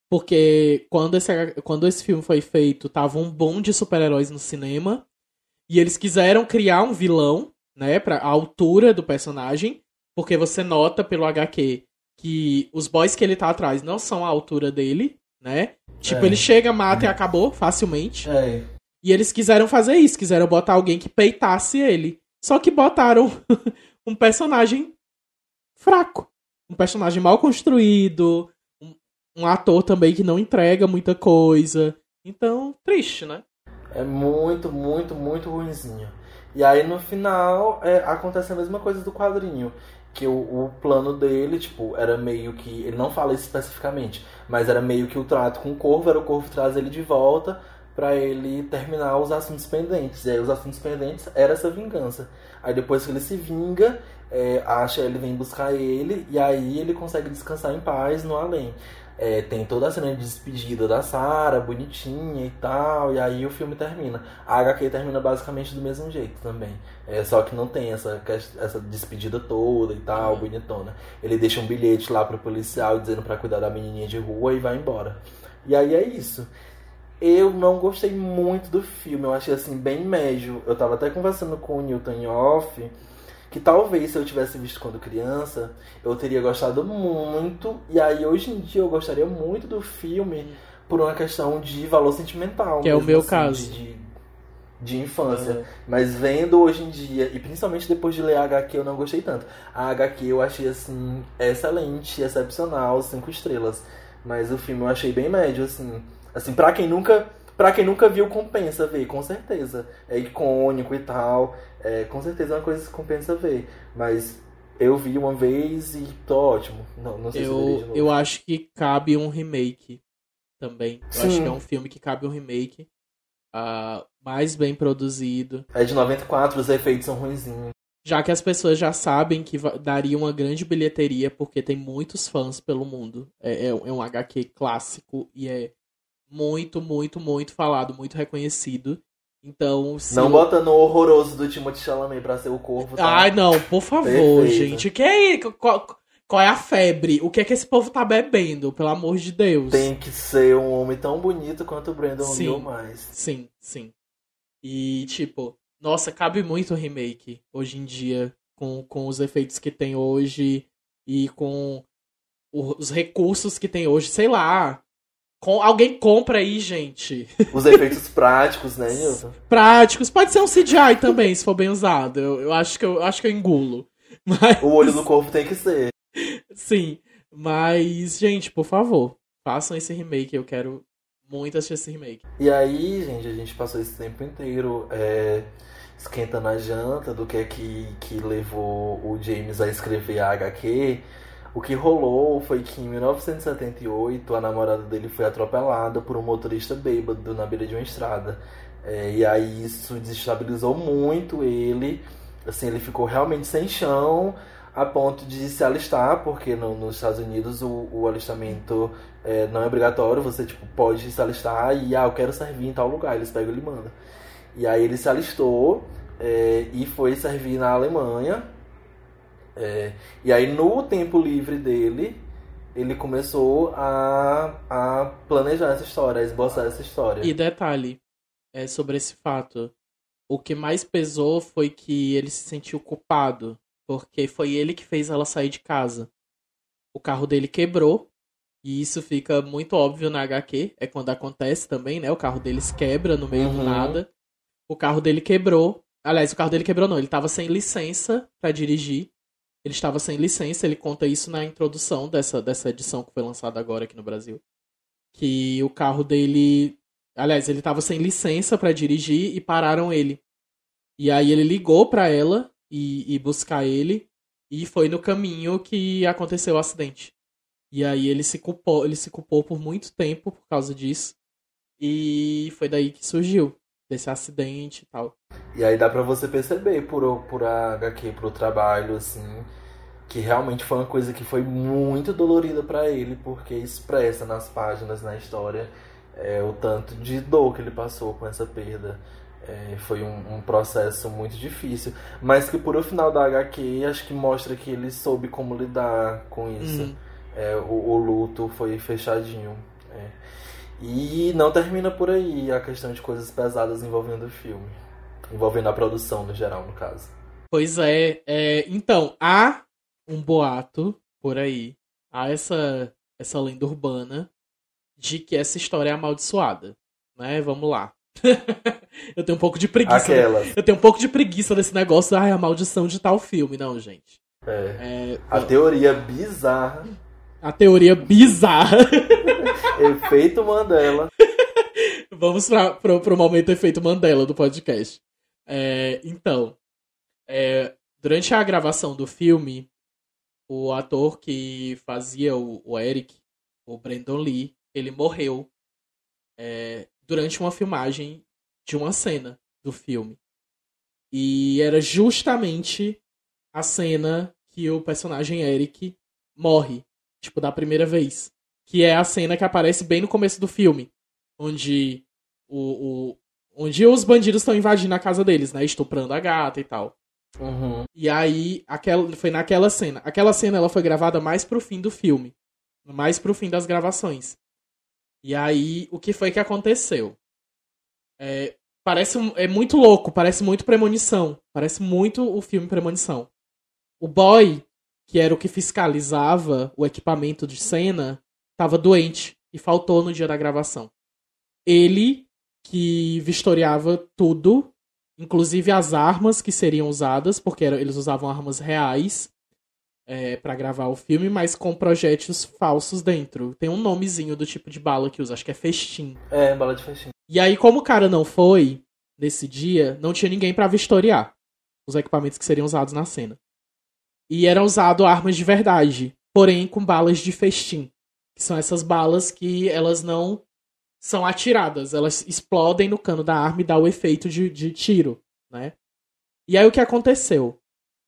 Porque quando esse, quando esse filme foi feito, tava um boom de super-heróis no cinema. E eles quiseram criar um vilão, né? Pra a altura do personagem. Porque você nota pelo HQ que os boys que ele tá atrás não são a altura dele, né? Tipo, É. ele chega, mata e acabou facilmente. É, E eles quiseram fazer isso, quiseram botar alguém que peitasse ele. Só que botaram um personagem fraco. Um personagem mal construído. Um, um ator também que não entrega muita coisa. Então, triste, né? É muito, muito, muito ruinzinho. E aí no final é, acontece a mesma coisa do quadrinho. Que o, o plano dele, tipo, era meio que. Ele não fala isso especificamente, mas era meio que o trato com o corvo, era o corvo trazer ele de volta pra ele terminar os assuntos pendentes. E aí os assuntos pendentes era essa vingança. Aí depois que ele se vinga, é, a Shelly vem buscar ele e aí ele consegue descansar em paz no além. É, tem toda a cena de despedida da Sarah, bonitinha e tal, e aí o filme termina. A HQ termina basicamente do mesmo jeito também. É, só que não tem essa, essa despedida toda e tal, Uhum. bonitona. Ele deixa um bilhete lá pro policial dizendo pra cuidar da menininha de rua e vai embora. E aí é isso. Eu não gostei muito do filme, eu achei assim bem médio. Eu tava até conversando com o Newton off, que talvez se eu tivesse visto quando criança, eu teria gostado muito. E aí hoje em dia eu gostaria muito do filme por uma questão de valor sentimental. Que é o meu assim, caso. De, de, de infância. É. Mas vendo hoje em dia, e principalmente depois de ler a HQ, eu não gostei tanto. A HQ eu achei assim, excelente, excepcional, cinco estrelas. Mas o filme eu achei bem médio, assim. Assim, pra quem nunca. Pra quem nunca viu, compensa ver, com certeza. É icônico e tal. É, com certeza é uma coisa que compensa ver. Mas Eu vi uma vez e tô ótimo. Não, não sei se eu veria de Eu, novo. eu acho que cabe um remake também. Eu acho Sim. que é um filme que cabe um remake. Ah, mais bem produzido. É de 94, os efeitos são ruinzinhos. Já que as pessoas já sabem que daria uma grande bilheteria, porque tem muitos fãs pelo mundo. É, é, é um HQ clássico e é muito, muito, muito falado, muito reconhecido. Então, se Não bota no horroroso do Timothée Chalamet pra ser o corvo, tá? Ai, não, por favor, Perfeito. gente. Que é, qual, qual é a febre? O que é que esse povo tá bebendo, pelo amor de Deus? Tem que ser um homem tão bonito quanto o Brandon Sim. Mais. Sim, sim. E, tipo, nossa, cabe muito remake hoje em dia, com, com os efeitos que tem hoje e com o- os recursos que tem hoje, sei lá. Com, alguém compra aí, gente. Os efeitos práticos, né, Nilton? Práticos. Pode ser um CGI também, se for bem usado. Eu, eu acho que eu, eu acho que eu engulo. Mas, O olho do corvo tem que ser. Sim. Mas, gente, por favor, façam esse remake. Eu quero muito assistir esse remake. E aí, gente, a gente passou esse tempo inteiro é, esquentando a janta do que é que, que levou o James a escrever a HQ. O que rolou foi que em 1978 a namorada dele foi atropelada por um motorista bêbado na beira de uma estrada. É, e aí isso desestabilizou muito ele. Assim, ele ficou realmente sem chão a ponto de se alistar, porque no- nos Estados Unidos o, o alistamento é, não é obrigatório, você tipo, pode se alistar e ah, eu quero servir em tal lugar, eles pegam e ele manda. E aí ele se alistou é, e foi servir na Alemanha. É, e aí no tempo livre dele, ele começou a, a planejar essa história, a esboçar essa história. E detalhe, é sobre esse fato. O que mais pesou foi que ele se sentiu culpado, porque foi ele que fez ela sair de casa. O carro dele quebrou, e isso fica muito óbvio na HQ, é quando acontece também, né? O carro deles quebra no meio do Uhum. nada. O carro dele quebrou. Aliás, o carro dele quebrou não, ele tava sem licença pra dirigir. Ele estava sem licença, ele conta isso na introdução dessa, dessa edição que foi lançada agora aqui no Brasil. Que o carro dele Aliás, ele tava sem licença pra dirigir e pararam ele. E aí ele ligou pra ela e, e buscar ele e foi no caminho que aconteceu o acidente. E aí ele se culpou, ele se culpou por muito tempo por causa disso. E foi daí que surgiu desse acidente e tal. E aí dá pra você perceber por, por a HQ, pro trabalho, assim, que realmente foi uma coisa que foi muito dolorida pra ele, porque expressa nas páginas, na história, é, o tanto de dor que ele passou com essa perda. É, foi um, um processo muito difícil, mas que por o final da HQ acho que mostra que ele soube como lidar com isso. Hum. É, o, o luto foi fechadinho. é. E não termina por aí a questão de coisas pesadas envolvendo o filme. Envolvendo a produção no geral, no caso. Pois é, é, então, há um boato por aí, há essa, essa lenda urbana de que essa história é amaldiçoada, né? Vamos lá. eu tenho um pouco de preguiça. Aquelas. Eu tenho um pouco de preguiça desse negócio, ai, a maldição de tal filme. Não, gente. É. É, A teoria bizarra, a teoria bizarra. efeito Mandela. Vamos para pro, pro momento efeito Mandela do podcast. É, então, é, durante a gravação do filme, o ator que fazia o, o Eric, o Brandon Lee, ele morreu é, durante uma filmagem de uma cena do filme. E era justamente a cena que o personagem Eric morre, tipo, da primeira vez. Que é a cena que aparece bem no começo do filme. Onde o, o onde os bandidos estão invadindo a casa deles, né? Estuprando a gata e tal. Uhum. E aí, aquela, foi naquela cena. Aquela cena ela foi gravada mais pro fim do filme. Mais pro fim das gravações. E aí, o que foi que aconteceu? É, parece é muito louco, parece muito premonição. Parece muito o filme Premonição. O boy, que era o que fiscalizava o equipamento de cena, estava doente e faltou no dia da gravação. Ele, que vistoriava tudo, inclusive as armas que seriam usadas, porque eles usavam armas reais é, para gravar o filme, mas com projéteis falsos dentro. Tem um nomezinho do tipo de bala que usa, acho que é festim. É, bala de festinha. E aí, como o cara não foi nesse dia, não tinha ninguém pra vistoriar os equipamentos que seriam usados na cena. E eram usado armas de verdade, porém com balas de festim. Que são essas balas que elas não são atiradas, elas explodem no cano da arma e dá o efeito de, de tiro, né? E aí o que aconteceu?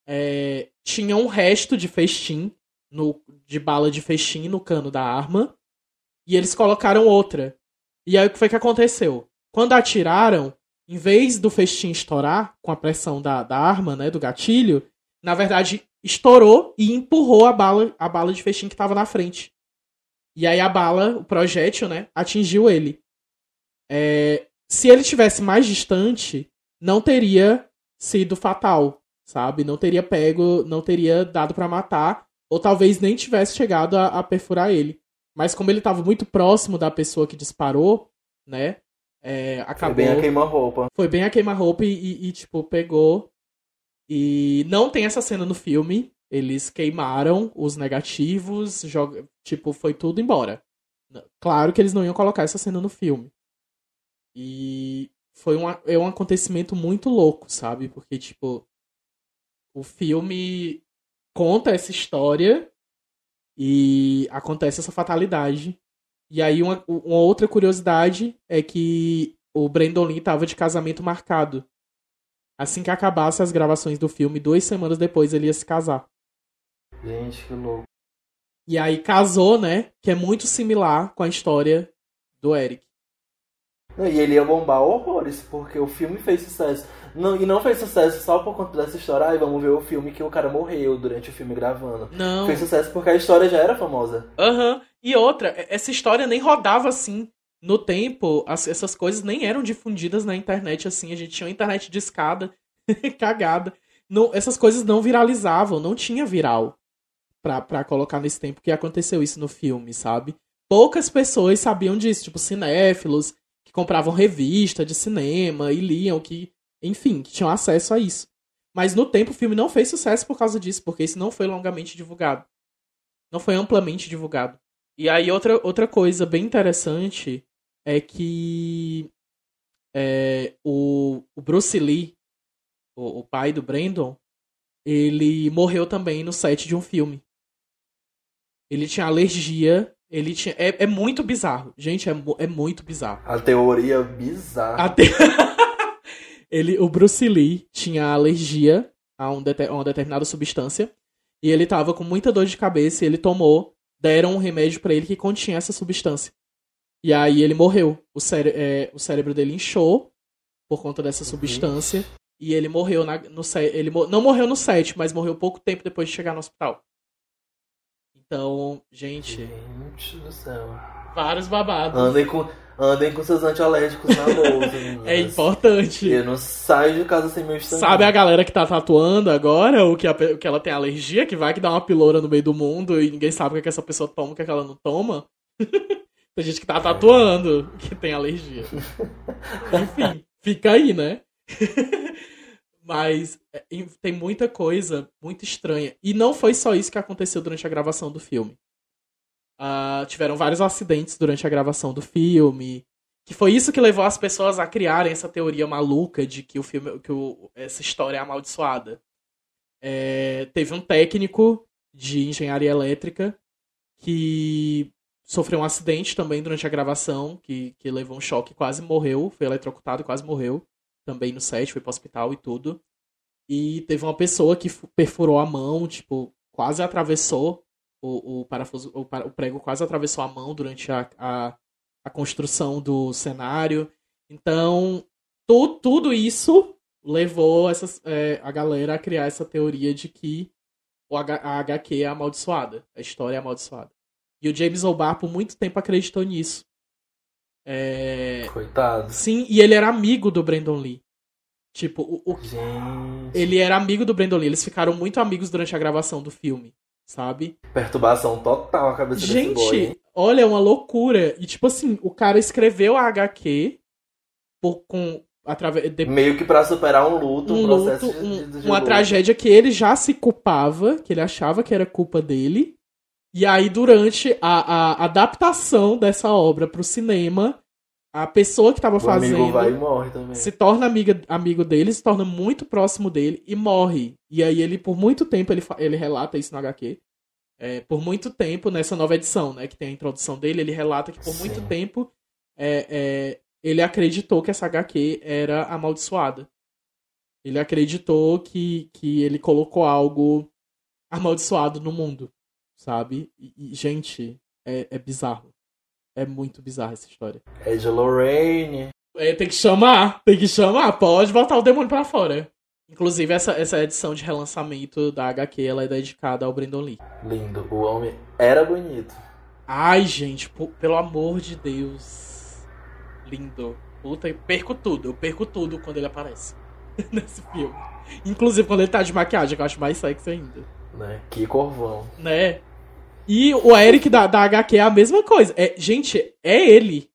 É, tinha um resto de festim, no, de bala de festim no cano da arma, e eles colocaram outra. E aí o que foi que aconteceu? Quando atiraram, em vez do festim estourar com a pressão da, da arma, né, do gatilho, na verdade estourou e empurrou a bala, a bala de festim que estava na frente. E aí a bala, o projétil, né, atingiu ele. É, se ele tivesse mais distante, não teria sido fatal, sabe? Não teria pego, não teria dado para matar, ou talvez nem tivesse chegado a, a perfurar ele. Mas como ele estava muito próximo da pessoa que disparou, né? É, acabou. Foi bem a queima-roupa. Foi bem a queima-roupa e, e, e, tipo, pegou. E não tem essa cena no filme. Eles queimaram os negativos, joga... tipo, foi tudo embora. Claro que eles não iam colocar essa cena no filme. E foi um, é um acontecimento muito louco, sabe? Porque, tipo, o filme conta essa história e acontece essa fatalidade. E aí, uma, uma outra curiosidade é que o Brandon Lee tava de casamento marcado. Assim que acabasse as gravações do filme, duas semanas depois ele ia se casar. Gente, que louco. E aí casou, né? Que é muito similar com a história do Eric. E ele ia bombar horrores, porque o filme fez sucesso. Não, e não fez sucesso só por conta dessa história. Ai, vamos ver o filme que o cara morreu durante o filme gravando. Não. Fez sucesso porque a história já era famosa. Aham. Uhum. E outra, essa história nem rodava assim. No tempo, as, essas coisas nem eram difundidas na internet assim. A gente tinha uma internet de escada, cagada. Não, essas coisas não viralizavam, não tinha viral pra, pra colocar nesse tempo que aconteceu isso no filme, sabe? Poucas pessoas sabiam disso, tipo cinéfilos, que compravam revista de cinema e liam, que, enfim, que tinham acesso a isso. Mas no tempo o filme não fez sucesso por causa disso, porque isso não foi longamente divulgado. Não foi amplamente divulgado. E aí outra, outra coisa bem interessante é que é, o, o Bruce Lee, o, o pai do Brandon, ele morreu também no set de um filme. Ele tinha alergia. Ele tinha. É, é muito bizarro. Gente, é, é muito bizarro. A teoria bizarra. A te... ele, o Bruce Lee tinha alergia a, um a uma determinada substância. E ele tava com muita dor de cabeça e ele tomou. Deram um remédio para ele que continha essa substância. E aí ele morreu. O, cére é, o cérebro dele inchou por conta dessa substância. Uhum. E ele morreu na, no ele Não morreu no set, mas morreu pouco tempo depois de chegar no hospital. Então, gente. Gente do céu. Vários babados. Andem com, andem com seus antialérgicos na bolsa. é importante. Eu não saio de casa sem meu estandarte. Sabe a galera que tá tatuando agora, o que, a, que ela tem alergia, que vai que dá uma piloura no meio do mundo e ninguém sabe o que, é que essa pessoa toma, o que, é que ela não toma? tem gente que tá tatuando que tem alergia. Enfim, fica aí, né? Mas é, tem muita coisa muito estranha. E não foi só isso que aconteceu durante a gravação do filme. Uh, tiveram vários acidentes durante a gravação do filme. Que foi isso que levou as pessoas a criarem essa teoria maluca de que o filme. que o, essa história é amaldiçoada. É, teve um técnico de engenharia elétrica que sofreu um acidente também durante a gravação, que, que levou um choque quase morreu, foi eletrocutado e quase morreu também no set, foi pro hospital e tudo. E teve uma pessoa que perfurou a mão, tipo, quase atravessou o, o parafuso, o, o prego quase atravessou a mão durante a, a, a construção do cenário. Então, tu, tudo isso levou essas, é, a galera a criar essa teoria de que o H, a HQ é amaldiçoada, a história é amaldiçoada. E o James O'Barr por muito tempo acreditou nisso. É... Coitado. Sim, e ele era amigo do Brandon Lee. Tipo, o, o... ele era amigo do Brandon Lee. Eles ficaram muito amigos durante a gravação do filme, sabe? Perturbação total a cabeça Gente, desse boy. olha, é uma loucura. E tipo assim, o cara escreveu a HQ por, com através de... meio que para superar um luto, um, um processo luto, um, de, de uma luto. tragédia que ele já se culpava, que ele achava que era culpa dele. E aí, durante a, a adaptação dessa obra para o cinema, a pessoa que tava O fazendo amigo vai e morre também. se torna amiga, amigo dele, se torna muito próximo dele e morre. E aí ele, por muito tempo, ele, ele relata isso no HQ. É, por muito tempo, nessa nova edição, né, que tem a introdução dele, ele relata que por Sim. muito tempo é, é, ele acreditou que essa HQ era amaldiçoada. Ele acreditou que, que ele colocou algo amaldiçoado no mundo, sabe? E, gente, é, é bizarro. É muito bizarra essa história. É de Lorraine. É, tem que chamar, tem que chamar, pode botar o demônio pra fora. Inclusive, essa, essa edição de relançamento da HQ, ela é dedicada ao Brandon Lee. Lindo. O homem era bonito. Ai, gente, pelo amor de Deus. Lindo. Puta, eu perco tudo, eu perco tudo quando ele aparece nesse filme. Inclusive quando ele tá de maquiagem, que eu acho mais sexy ainda. Né? Que corvão. Né? E o Eric da, da HQ é a mesma coisa. É, gente, é ele.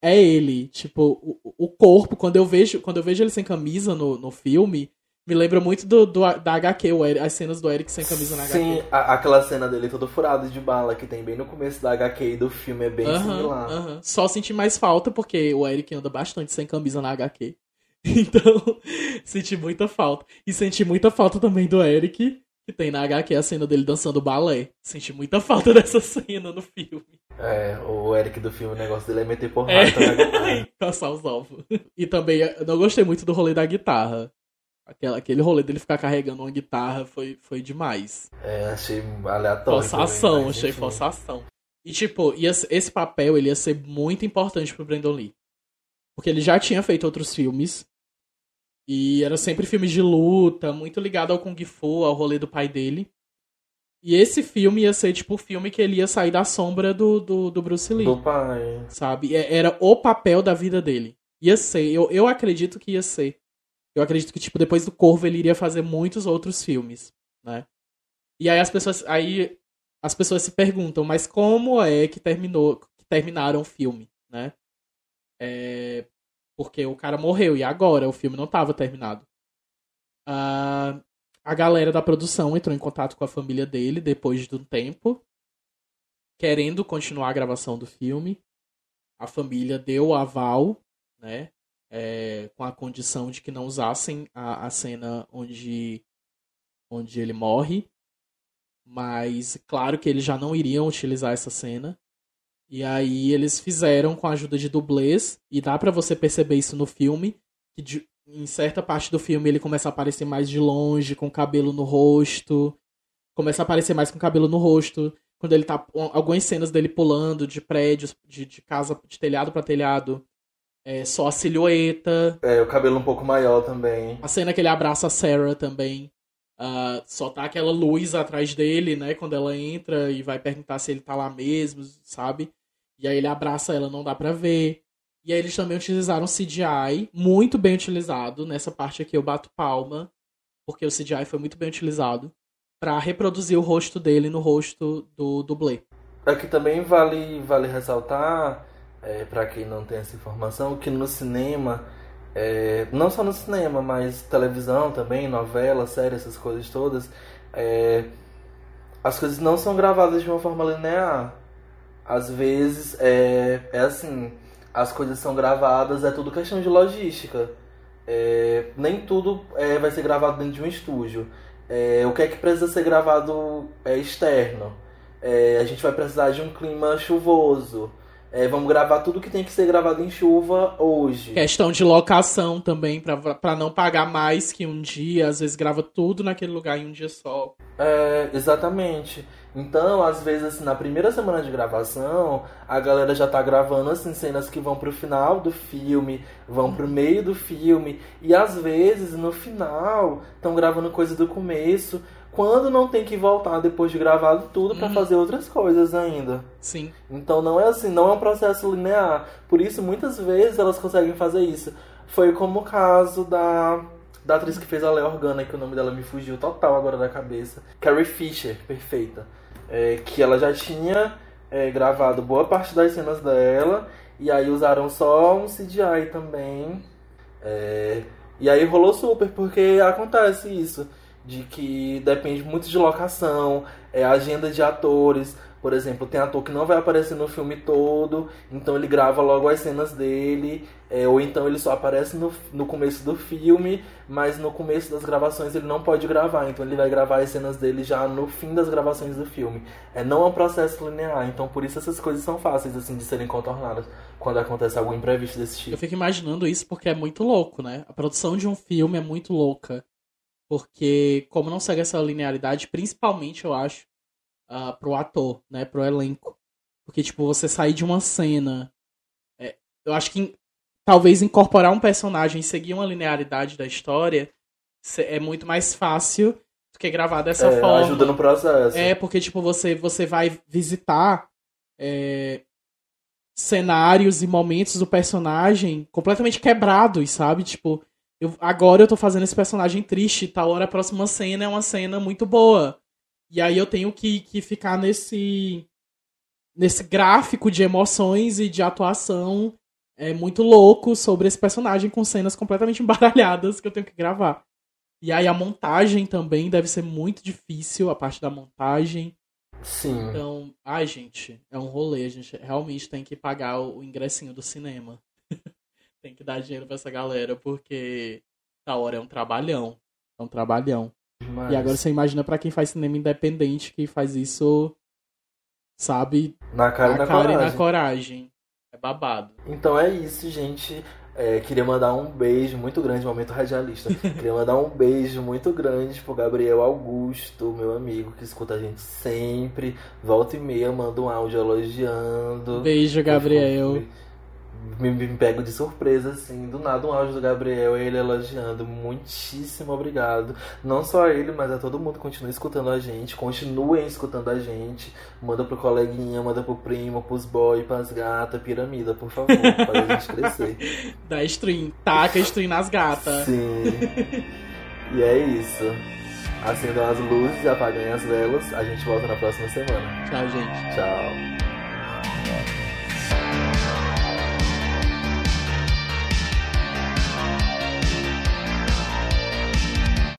É ele. Tipo, o, o corpo, quando eu vejo quando eu vejo ele sem camisa no, no filme, me lembra muito do, do- da HQ, o Eric- as cenas do Eric sem camisa na Sim, HQ. a- aquela cena dele todo furado de bala que tem bem no começo da HQ e do filme é bem Aham, similar. Só senti mais falta porque o Eric anda bastante sem camisa na HQ. Então, senti muita falta. E senti muita falta também do Eric, que tem na HQ a cena dele dançando balé. Senti muita falta dessa cena no filme. É, o Eric do filme, o negócio dele é meter É. porrada na guitarra. Caçar os ovos. E também, não gostei muito do rolê da guitarra. Aquela, aquele rolê dele ficar carregando uma guitarra foi, foi demais. É, achei aleatório. Forçação, também, achei enfim. forçação. E, tipo, ia, esse papel ele ia ser muito importante pro Brandon Lee. Porque ele já tinha feito outros filmes. E era sempre filmes de luta, muito ligado ao Kung Fu, ao rolê do pai dele. E esse filme ia ser, tipo, o filme que ele ia sair da sombra do, do, do Bruce Lee. Do pai. sabe? É- Era o papel da vida dele. Ia ser, eu, eu acredito que ia ser. Eu acredito que, tipo, depois do Corvo ele iria fazer muitos outros filmes, né? E aí as pessoas, aí as pessoas se perguntam, mas como é que terminou, que terminaram o filme, né? É, porque o cara morreu e agora o filme não estava terminado. Ah, a galera da produção entrou em contato com a família dele depois de um tempo, querendo continuar a gravação do filme a família deu o aval, né? é, com a condição de que não usassem a, a cena onde, onde ele morre. Mas claro que eles já não iriam utilizar essa cena. E aí eles fizeram com a ajuda de dublês. E dá pra você perceber isso no filme. Que de- em certa parte do filme ele começa a aparecer mais de longe, com cabelo no rosto. Começa a aparecer mais com cabelo no rosto quando ele tá. Algumas cenas dele pulando de prédios, de, de casa, de telhado pra telhado. É só a silhueta. É, o cabelo um pouco maior também. A cena que ele abraça a Sarah também. Ah, só tá aquela luz atrás dele, né? Quando ela entra e vai perguntar se ele tá lá mesmo, sabe? E aí ele abraça ela, não dá pra ver. E aí eles também utilizaram CGI, muito bem utilizado. Nessa parte aqui eu bato palma, porque o CGI foi muito bem utilizado. Pra reproduzir o rosto dele no rosto do dublê. Aqui também vale, vale ressaltar, é, para quem não tem essa informação, que no cinema, é, não só no cinema, mas televisão também, novela, série, essas coisas todas, é, as coisas não são gravadas de uma forma linear. Às vezes é, é assim, as coisas são gravadas, é tudo questão de logística. É, nem tudo é, vai ser gravado dentro de um estúdio. É, o que é que precisa ser gravado é externo? É, a gente vai precisar de um clima chuvoso. É, vamos gravar tudo que tem que ser gravado em chuva hoje. Questão de locação também, pra, pra não pagar mais que um dia. Às vezes grava tudo naquele lugar em um dia só. É, exatamente. Então, às vezes, assim, na primeira semana de gravação, a galera já tá gravando, assim, cenas que vão pro final do filme, vão pro meio do filme, e às vezes, no final, estão gravando coisa do começo, quando não tem que voltar depois de gravado tudo pra Uhum. fazer outras coisas ainda. Sim. Então não é assim, não é um processo linear. Por isso, muitas vezes elas conseguem fazer isso. Foi como o caso da, da atriz que fez a Léa Organa, que o nome dela me fugiu total agora da cabeça. Carrie Fisher, perfeita. É, que ela já tinha é, gravado boa parte das cenas dela, e aí usaram só um CGI também. É, e aí rolou super, porque acontece isso. De que depende muito de locação, é agenda de atores. Por exemplo, tem ator que não vai aparecer no filme todo, então ele grava logo as cenas dele, é, ou então ele só aparece no, no começo do filme, mas no começo das gravações ele não pode gravar, então ele vai gravar as cenas dele já no fim das gravações do filme. É, não é um processo linear, então por isso essas coisas são fáceis assim de serem contornadas quando acontece algum imprevisto desse tipo. Eu fico imaginando isso porque é muito louco, né? A produção de um filme é muito louca. Porque, como não segue essa linearidade, principalmente eu acho, uh, pro ator, né? Pro elenco. Porque, tipo, você sair de uma cena. É, eu acho que talvez incorporar um personagem e seguir uma linearidade da história é muito mais fácil do que gravar dessa é, forma. Ajuda no processo. É, porque, tipo, você, você vai visitar é, cenários e momentos do personagem completamente quebrados, sabe? Tipo, eu, agora eu tô fazendo esse personagem triste, tal hora a próxima cena é uma cena muito boa. E aí eu tenho que, que ficar nesse nesse gráfico de emoções e de atuação é muito louco sobre esse personagem com cenas completamente embaralhadas que eu tenho que gravar. E aí a montagem também deve ser muito difícil, a parte da montagem. Sim. Então, ai, gente, é um rolê. A gente realmente tem que pagar o ingressinho do cinema. Tem que dar dinheiro pra essa galera, porque da hora é um trabalhão. É um trabalhão. Mas... E agora você imagina para quem faz cinema independente que faz isso, sabe? Na cara, na, na cara coragem. e na coragem. É babado. Então é isso, gente. É, queria mandar um beijo muito grande, momento radialista. queria mandar um beijo muito grande pro Gabriel Augusto, meu amigo, que escuta a gente sempre. Volta e meia, manda um áudio elogiando. Beijo, Gabriel. Me, me pego de surpresa, assim, do nada um áudio do Gabriel, ele elogiando. Muitíssimo obrigado. Não só ele, mas a todo mundo continua escutando a gente. Continuem escutando a gente. Manda pro coleguinha, manda pro primo, pros boy, pras gatas, piramida, por favor, para a gente crescer. Dá stream, taca stream nas gatas. Sim. E é isso. Acendam as luzes, apaguem as velas. A gente volta na próxima semana. Tchau, gente. Tchau.